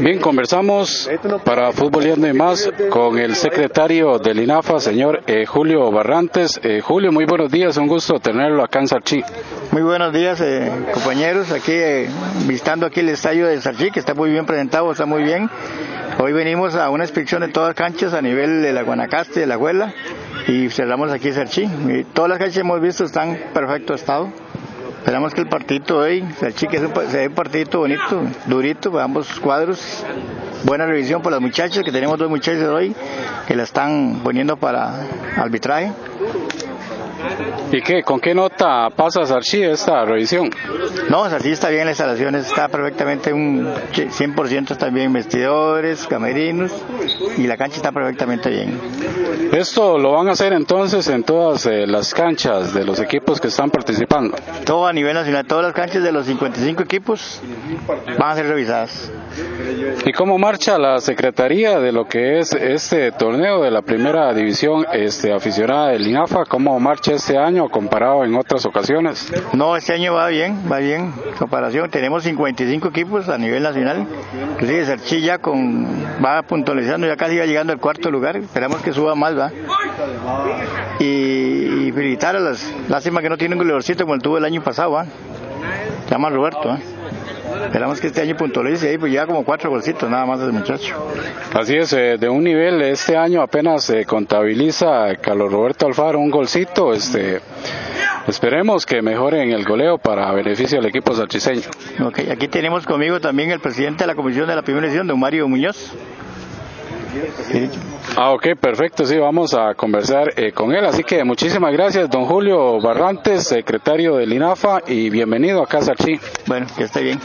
Bien, conversamos para Fútbol y más con el secretario del INAFA, señor eh, Julio Barrantes. Eh, Julio, muy buenos días, un gusto tenerlo acá en Sarchi. Muy buenos días, eh, compañeros, aquí visitando aquí el estadio de Sarchi, que está muy bien presentado, está muy bien. Hoy venimos a una inspección de todas las canchas a nivel de la Guanacaste, de la Huela, y cerramos aquí Sarchi. todas las canchas que hemos visto están en perfecto estado. Esperamos que el partido hoy, el chique es un, partidito bonito, durito, ambos cuadros. Buena revisión por las muchachas, que tenemos dos muchachas hoy que la están poniendo para arbitraje. ¿Y qué? ¿Con qué nota pasa Sarchi esta revisión? No, Sarchi está bien, la instalación está perfectamente un 100% está bien, vestidores, camerinos y la cancha está perfectamente bien. ¿Esto lo van a hacer entonces en todas eh, las canchas de los equipos que están participando? Todo a nivel nacional, todas las canchas de los 55 equipos van a ser revisadas. ¿Y cómo marcha la Secretaría de lo que es este torneo de la primera división este, aficionada del INAFA? ¿Cómo marcha este año comparado en otras ocasiones? No, este año va bien, va bien. Comparación, tenemos 55 equipos a nivel nacional. Inclusive Sarchilla con, va puntualizando, ya casi va llegando al cuarto lugar. Esperamos que suba más, ¿va? Y, felicitar a las, lástima que no tienen un goleadorcito como el tuvo el año pasado, ¿va? Llama Roberto, ¿eh? Esperamos que este año puntualice ahí, pues ya como cuatro golcitos nada más ese muchacho. Así es, eh, de un nivel, este año apenas se contabiliza Carlos Roberto Alfaro un golcito, este, esperemos que mejore en el goleo para beneficio del equipo salchiseño. Ok, aquí tenemos conmigo también el presidente de la comisión de la primera edición, don Mario Muñoz. Ah, ok, perfecto, sí, vamos a conversar eh, con él. Así que muchísimas gracias, don Julio Barrantes, secretario del INAFA, y bienvenido a Casa Chi. Bueno, que esté bien.